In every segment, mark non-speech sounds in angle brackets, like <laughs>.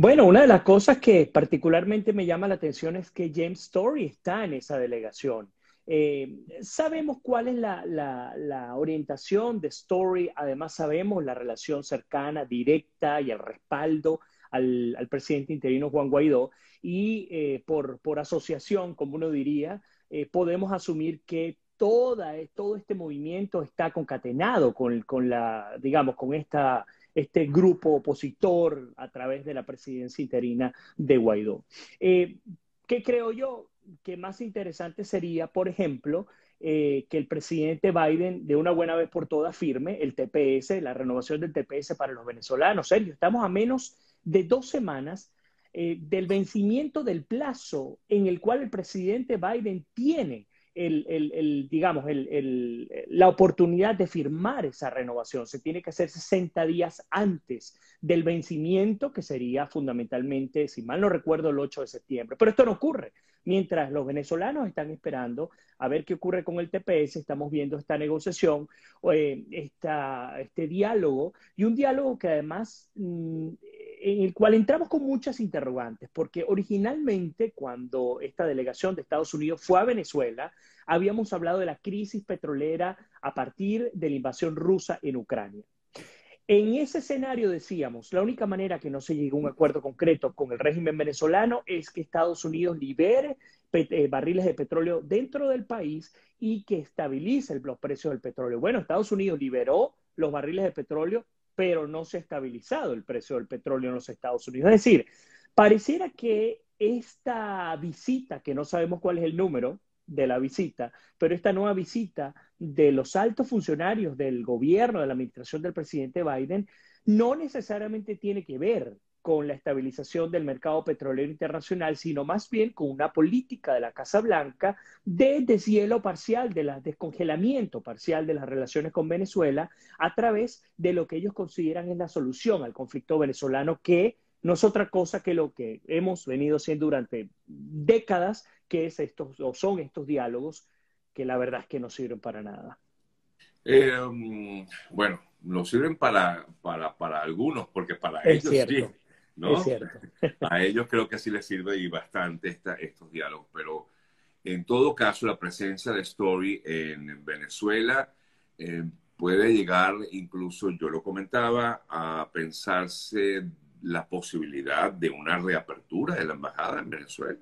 Bueno, una de las cosas que particularmente me llama la atención es que James Story está en esa delegación. Eh, sabemos cuál es la, orientación de Story, además sabemos la relación cercana, directa y el respaldo al, presidente interino Juan Guaidó y eh, por, asociación, como uno diría, eh, podemos asumir que toda, todo este movimiento está concatenado con, con la, digamos, con esta este grupo opositor a través de la presidencia interina de Guaidó. Eh, ¿Qué creo yo? Que más interesante sería, por ejemplo, eh, que el presidente Biden de una buena vez por todas firme el TPS, la renovación del TPS para los venezolanos. Sergio, estamos a menos de dos semanas eh, del vencimiento del plazo en el cual el presidente Biden tiene el, digamos, la oportunidad de firmar esa renovación. Se tiene que hacer 60 días antes del vencimiento, que sería fundamentalmente, si mal no recuerdo, el 8 de septiembre. Pero esto no ocurre. Mientras los venezolanos están esperando a ver qué ocurre con el TPS, estamos viendo esta negociación, eh, este diálogo, y un diálogo que además mm, en el cual entramos con muchas interrogantes, porque originalmente cuando esta delegación de Estados Unidos fue a Venezuela, habíamos hablado de la crisis petrolera a partir de la invasión rusa en Ucrania. En ese escenario decíamos, la única manera que no se llegue a un acuerdo concreto con el régimen venezolano es que Estados Unidos libere eh, barriles de petróleo dentro del país y que estabilice los precios del petróleo. Bueno, Estados Unidos liberó los barriles de petróleo pero no se ha estabilizado el precio del petróleo en los Estados Unidos. Es decir, pareciera que esta visita, que no sabemos cuál es el número de la visita, pero esta nueva visita de los altos funcionarios del gobierno, de la administración del presidente Biden, no necesariamente tiene que ver con la estabilización del mercado petrolero internacional, sino más bien con una política de la Casa Blanca de deshielo parcial, de la descongelamiento parcial de las relaciones con Venezuela a través de lo que ellos consideran es la solución al conflicto venezolano, que no es otra cosa que lo que hemos venido haciendo durante décadas, que es estos, o son estos diálogos que la verdad es que no sirven para nada. Eh, mm, bueno, no sirven para, para, para, algunos, porque para ellos sí. ¿no? <laughs> A ellos creo que sí les sirve y bastante esta, estos diálogos, pero en todo caso la presencia de Story en Venezuela eh, puede llegar, incluso yo lo comentaba, a pensarse la posibilidad de una reapertura de la embajada en Venezuela.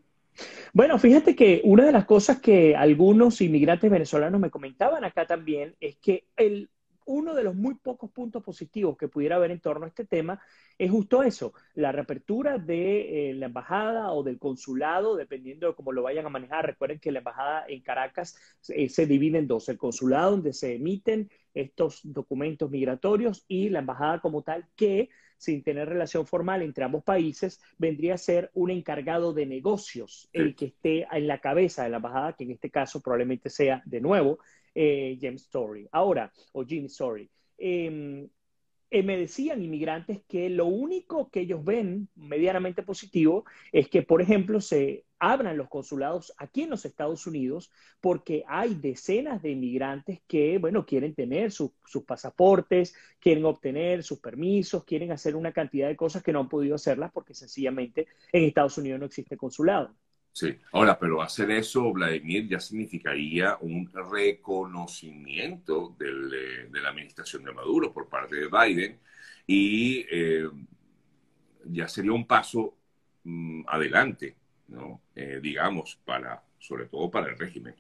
Bueno, fíjate que una de las cosas que algunos inmigrantes venezolanos me comentaban acá también es que el uno de los muy pocos puntos positivos que pudiera haber en torno a este tema es justo eso, la reapertura de eh, la embajada o del consulado, dependiendo de cómo lo vayan a manejar. Recuerden que la embajada en Caracas eh, se divide en dos, el consulado donde se emiten estos documentos migratorios y la embajada como tal que sin tener relación formal entre ambos países, vendría a ser un encargado de negocios, el que esté en la cabeza de la embajada, que en este caso probablemente sea de nuevo eh, James Story. Ahora, o Jim Story. Em, eh, me decían inmigrantes que lo único que ellos ven medianamente positivo es que, por ejemplo, se abran los consulados aquí en los Estados Unidos porque hay decenas de inmigrantes que, bueno, quieren tener sus pasaportes, quieren obtener sus permisos, quieren hacer una cantidad de cosas que no han podido hacerlas porque sencillamente en Estados Unidos no existe consulado. Sí, ahora, pero hacer eso, Vladimir, ya significaría un reconocimiento de la administración de Maduro por parte de Biden y eh, ya sería un paso mm, adelante, ¿no? Eh, digamos, para, sobre todo para el régimen.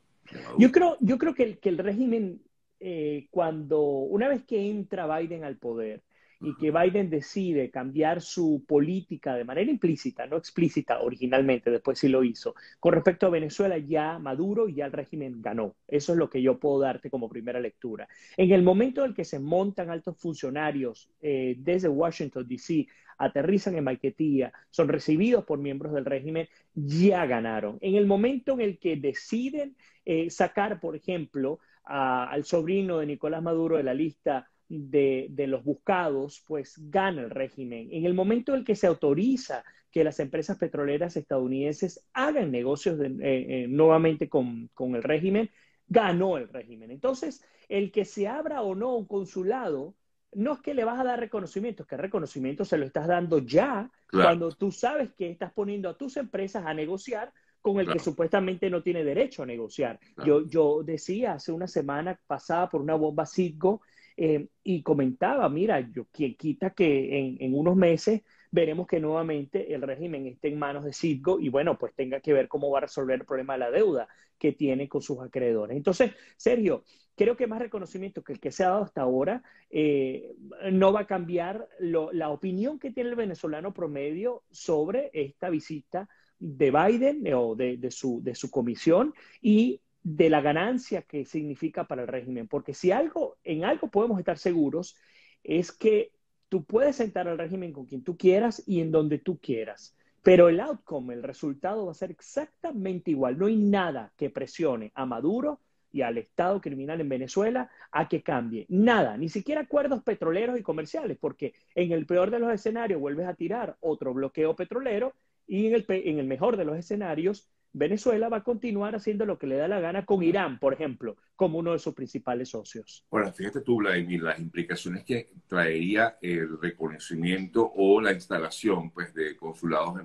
Yo creo, yo creo que el, que el régimen, eh, cuando, una vez que entra Biden al poder, y que Biden decide cambiar su política de manera implícita, no explícita originalmente, después sí lo hizo, con respecto a Venezuela, ya Maduro y ya el régimen ganó. Eso es lo que yo puedo darte como primera lectura. En el momento en el que se montan altos funcionarios eh, desde Washington, D.C., aterrizan en Maiquetía, son recibidos por miembros del régimen, ya ganaron. En el momento en el que deciden eh, sacar, por ejemplo, al sobrino de Nicolás Maduro de la lista de, los buscados, pues gana el régimen. En el momento en el que se autoriza que las empresas petroleras estadounidenses hagan negocios eh, eh, nuevamente con, el régimen, ganó el régimen. Entonces, el que se abra o no un consulado no es que le vas a dar reconocimiento, es que el reconocimiento se lo estás dando ya cuando tú sabes que estás poniendo a tus empresas a negociar con el que supuestamente no tiene derecho a negociar. Yo, yo decía hace una semana pasada por una bomba Citgo eh, y comentaba, mira, yo quien quita que en, en, unos meses veremos que nuevamente el régimen esté en manos de Citgo y bueno, pues tenga que ver cómo va a resolver el problema de la deuda que tiene con sus acreedores. Entonces, Sergio, creo que más reconocimiento que el que se ha dado hasta ahora eh, no va a cambiar la opinión que tiene el venezolano promedio sobre esta visita de Biden o de, su, de su comisión y de la ganancia que significa para el régimen. Porque si algo, en algo podemos estar seguros, es que tú puedes sentar al régimen con quien tú quieras y en donde tú quieras. Pero el outcome, el resultado va a ser exactamente igual. No hay nada que presione a Maduro y al Estado criminal en Venezuela a que cambie. Nada, ni siquiera acuerdos petroleros y comerciales, porque en el peor de los escenarios vuelves a tirar otro bloqueo petrolero y en el, en el mejor de los escenarios, Venezuela va a continuar haciendo lo que le da la gana con Irán, por ejemplo, como uno de sus principales socios. Bueno, fíjate tú, Vladimir, las implicaciones que traería el reconocimiento o la instalación pues, de consulados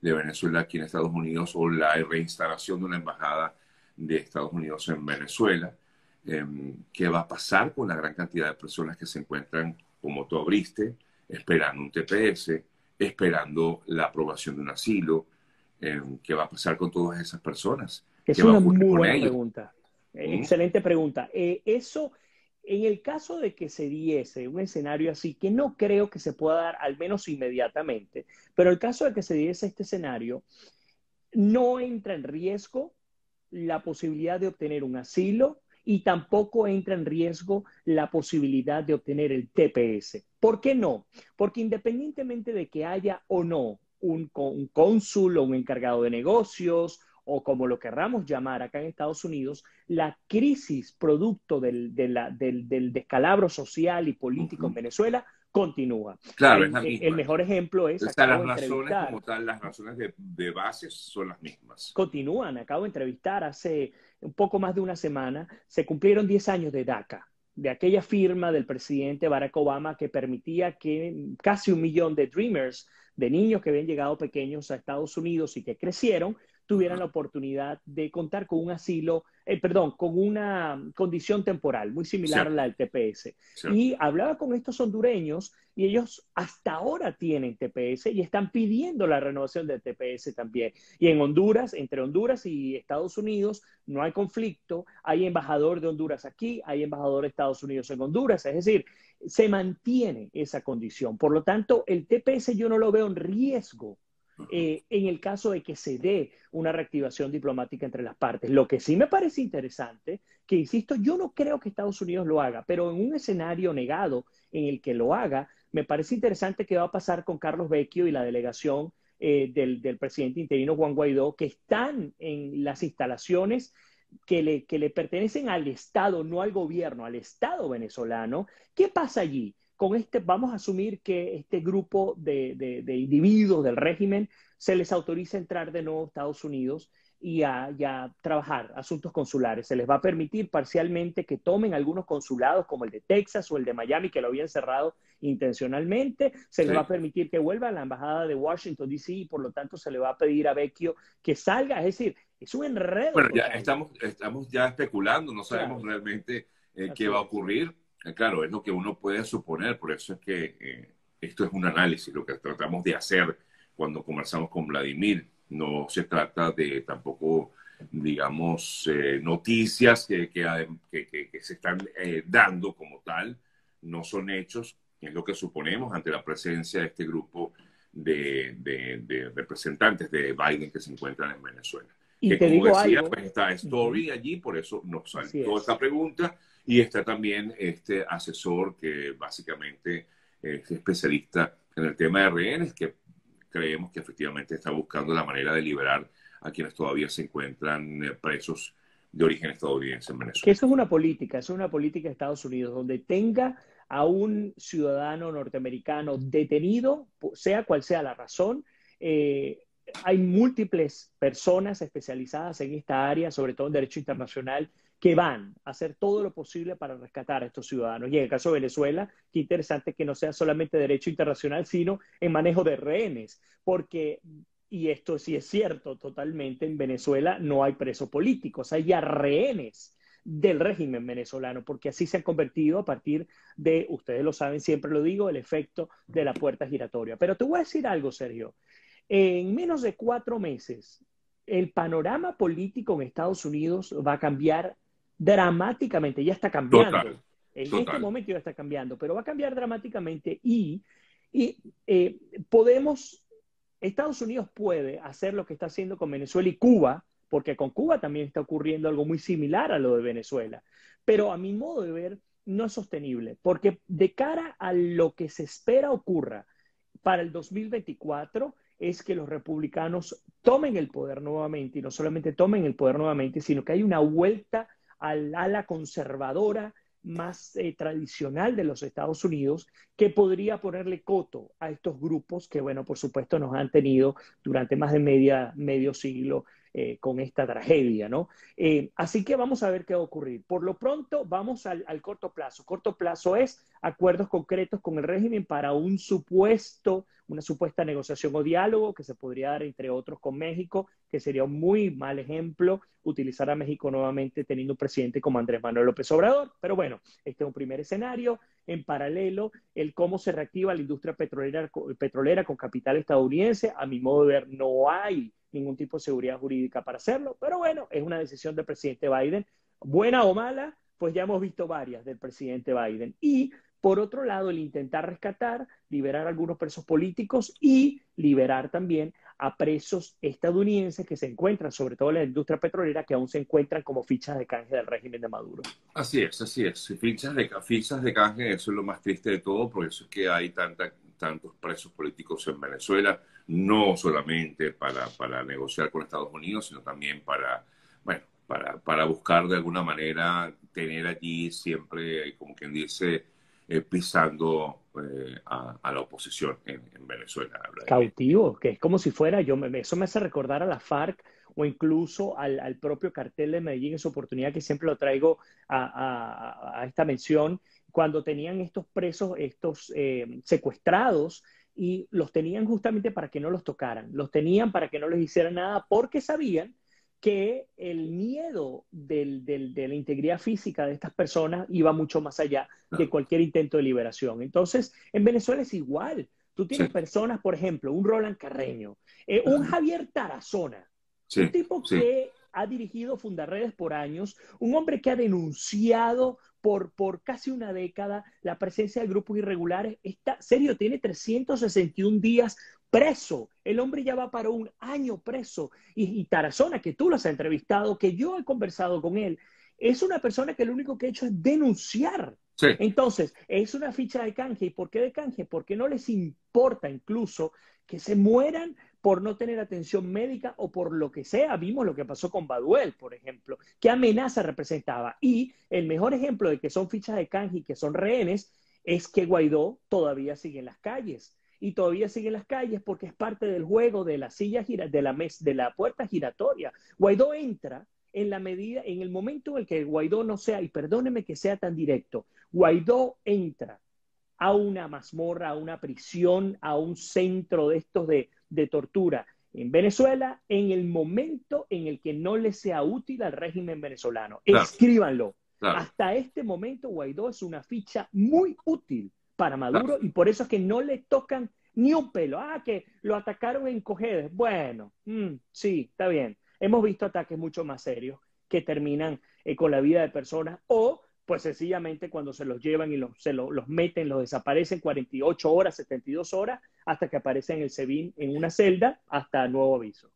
de Venezuela aquí en Estados Unidos o la reinstalación de una embajada de Estados Unidos en Venezuela. Em, ¿Qué va a pasar con la gran cantidad de personas que se encuentran, como tú abriste, esperando un TPS, esperando la aprobación de un asilo. Em, ¿Qué va a pasar con todas esas personas? Es una muy buena pregunta. ¿Mm? Excelente pregunta. Eh, eso, en el caso de que se diese un escenario así, que no creo que se pueda dar, al menos inmediatamente, pero el caso de que se diese este escenario, no entra en riesgo la posibilidad de obtener un asilo y tampoco entra en riesgo la posibilidad de obtener el TPS. ¿Por qué no? Porque independientemente de que haya o no un, cónsul o un encargado de negocios o como lo querramos llamar acá en Estados Unidos, la crisis producto del, descalabro social y político en Venezuela continúa. Claro, el, es el mejor ejemplo es... las razones como tal, las razones de, de base son las mismas. Continúan. Acabo de entrevistar hace un poco más de una semana, se cumplieron 10 años de DACA, de aquella firma del presidente Barack Obama que permitía que casi un millón de Dreamers, de niños que habían llegado pequeños a Estados Unidos y que crecieron, tuvieran la oportunidad de contar con un asilo, eh, perdón, con una condición temporal muy similar a la del TPS. Y hablaba con estos hondureños y ellos hasta ahora tienen TPS y están pidiendo la renovación del TPS también. Y en Honduras, entre Honduras y Estados Unidos, no hay conflicto, hay embajador de Honduras aquí, hay embajador de Estados Unidos en Honduras, es decir, se mantiene esa condición. Por lo tanto, el TPS yo no lo veo en riesgo eh, en el caso de que se dé una reactivación diplomática entre las partes. Lo que sí me parece interesante, que insisto, yo no creo que Estados Unidos lo haga, pero en un escenario negado en el que lo haga, me parece interesante qué va a pasar con Carlos Vecchio y la delegación eh, del, presidente interino Juan Guaidó, que están en las instalaciones que le, que le pertenecen al Estado, no al gobierno, al Estado venezolano. ¿Qué pasa allí? Con este, vamos a asumir que este grupo de, individuos del régimen se les autoriza entrar de nuevo a Estados Unidos y a, trabajar asuntos consulares. Se les va a permitir parcialmente que tomen algunos consulados como el de Texas o el de Miami, que lo habían cerrado intencionalmente. Se les va a permitir que vuelva a la embajada de Washington, D.C. y por lo tanto se le va a pedir a Vecchio que salga. Es decir, es un enredo. Bueno, ya estamos, estamos ya especulando, no sabemos realmente eh, qué va a ocurrir claro, es lo que uno puede suponer, por eso es que eh, esto es un análisis, lo que tratamos de hacer cuando conversamos con Vladimir. No se trata de tampoco, digamos, eh, noticias que, que, se están dando como tal, no son hechos, es lo que suponemos ante la presencia de este grupo de, representantes de Biden que se encuentran en Venezuela. Y que como decía, pues está Story allí, por eso nos salió esta pregunta y está también este asesor que básicamente es especialista en el tema de rehenes, que creemos que efectivamente está buscando la manera de liberar a quienes todavía se encuentran eh, presos de origen estadounidense en Venezuela. Que eso es una política, es una política de Estados Unidos, donde tenga a un ciudadano norteamericano detenido, sea cual sea la razón. Eh, hay múltiples personas especializadas en esta área, sobre todo en derecho internacional, que van a hacer todo lo posible para rescatar a estos ciudadanos. Y en el caso de Venezuela, qué interesante que no sea solamente derecho internacional, sino en manejo de rehenes, porque y esto sí es cierto totalmente, en Venezuela no hay presos políticos, hay ya rehenes del régimen venezolano, porque así se han convertido a partir de, ustedes lo saben, siempre lo digo, el efecto de la puerta giratoria. Pero te voy a decir algo, Sergio. En menos de cuatro meses, el panorama político en Estados Unidos va a cambiar dramáticamente, ya está cambiando. en este momento ya está cambiando, pero va a cambiar dramáticamente y, y eh, podemos, Estados Unidos puede hacer lo que está haciendo con Venezuela y Cuba, porque con Cuba también está ocurriendo algo muy similar a lo de Venezuela. Pero a mi modo de ver, no es sostenible, porque de cara a lo que se espera ocurra para el 2024, es que los republicanos tomen el poder nuevamente, y no solamente tomen el poder nuevamente, sino que hay una vuelta al ala conservadora más eh, tradicional de los Estados Unidos que podría ponerle coto a estos grupos que, bueno, por supuesto nos han tenido durante más de media, medio siglo eh, con esta tragedia, ¿no? Eh, así que vamos a ver qué va a ocurrir. Por lo pronto, vamos al, al, corto plazo. Corto plazo es acuerdos concretos con el régimen para un supuesto, una supuesta negociación o diálogo que se podría dar, entre otros, con México, que sería un muy mal ejemplo utilizar a México nuevamente teniendo un presidente como Andrés Manuel López Obrador. Pero bueno, este es un primer escenario. En paralelo, el cómo se reactiva la industria petrolera, petrolera con capital estadounidense, a mi modo de ver, no hay ningún tipo de seguridad jurídica para hacerlo, pero bueno, es una decisión del presidente Biden, buena o mala, pues ya hemos visto varias del presidente Biden. Y por otro lado, el intentar rescatar, liberar a algunos presos políticos y liberar también a presos estadounidenses que se encuentran, sobre todo en la industria petrolera, que aún se encuentran como fichas de canje del régimen de Maduro. Así es, así es. Fichas de, fichas de canje, eso es lo más triste de todo, por eso es que hay tanta, tantos presos políticos en Venezuela no solamente para, negociar con Estados Unidos, sino también para, bueno, para buscar de alguna manera tener allí siempre, como quien dice, eh, pisando eh, a, la oposición en, Venezuela. Cautivo, que es como si fuera, yo me, eso me hace recordar a la FARC o incluso al, propio cartel de Medellín en su oportunidad, que siempre lo traigo a esta mención, cuando tenían estos presos, estos eh, secuestrados, y los tenían justamente para que no los tocaran, los tenían para que no les hicieran nada porque sabían que el miedo del, de la integridad física de estas personas iba mucho más allá de cualquier intento de liberación. Entonces, en Venezuela es igual. Tú tienes personas, por ejemplo, un Roland Carreño, eh, un Javier Tarazona, un tipo que ha dirigido Fundarredes por años, un hombre que ha denunciado por, por casi una década la presencia de grupos irregulares. Está, serio, tiene 361 días preso. El hombre ya va para un año preso. Y, Tarazona, que tú lo has entrevistado, que yo he conversado con él, es una persona que lo único que ha hecho es denunciar. Entonces, es una ficha de canje. ¿Y por qué de canje? Porque no les importa incluso que se mueran por no tener atención médica o por lo que sea. Vimos lo que pasó con Baduel, por ejemplo. ¿Qué amenaza representaba? Y el mejor ejemplo de que son fichas de canje y que son rehenes es que Guaidó todavía sigue en las calles. Y todavía sigue en las calles porque es parte del juego de la silla gira, de la de la puerta giratoria. Guaidó entra en la medida, en el momento en el que Guaidó no sea, y perdóneme que sea tan directo, Guaidó entra a una mazmorra, a una prisión, a un centro de estos de, de tortura en Venezuela en el momento en el que no le sea útil al régimen venezolano. Escríbanlo. Hasta este momento Guaidó es una ficha muy útil para Maduro y por eso es que no le tocan ni un pelo. Ah, que lo atacaron en Cojedes. Bueno, mm, sí, está bien. Hemos visto ataques mucho más serios que terminan eh, con la vida de personas o pues sencillamente cuando se los llevan y los, se los meten, los desaparecen 48 horas, 72 horas, hasta que aparecen en el SEBIN en una celda hasta nuevo aviso.